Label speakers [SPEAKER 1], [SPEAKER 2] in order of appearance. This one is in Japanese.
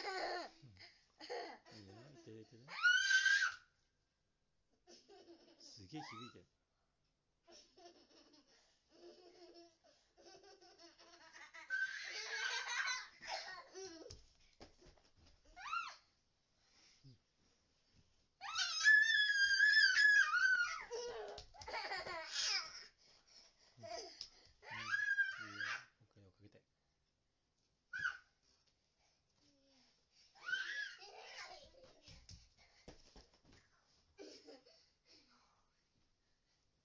[SPEAKER 1] いいね。てすげえ響いてる。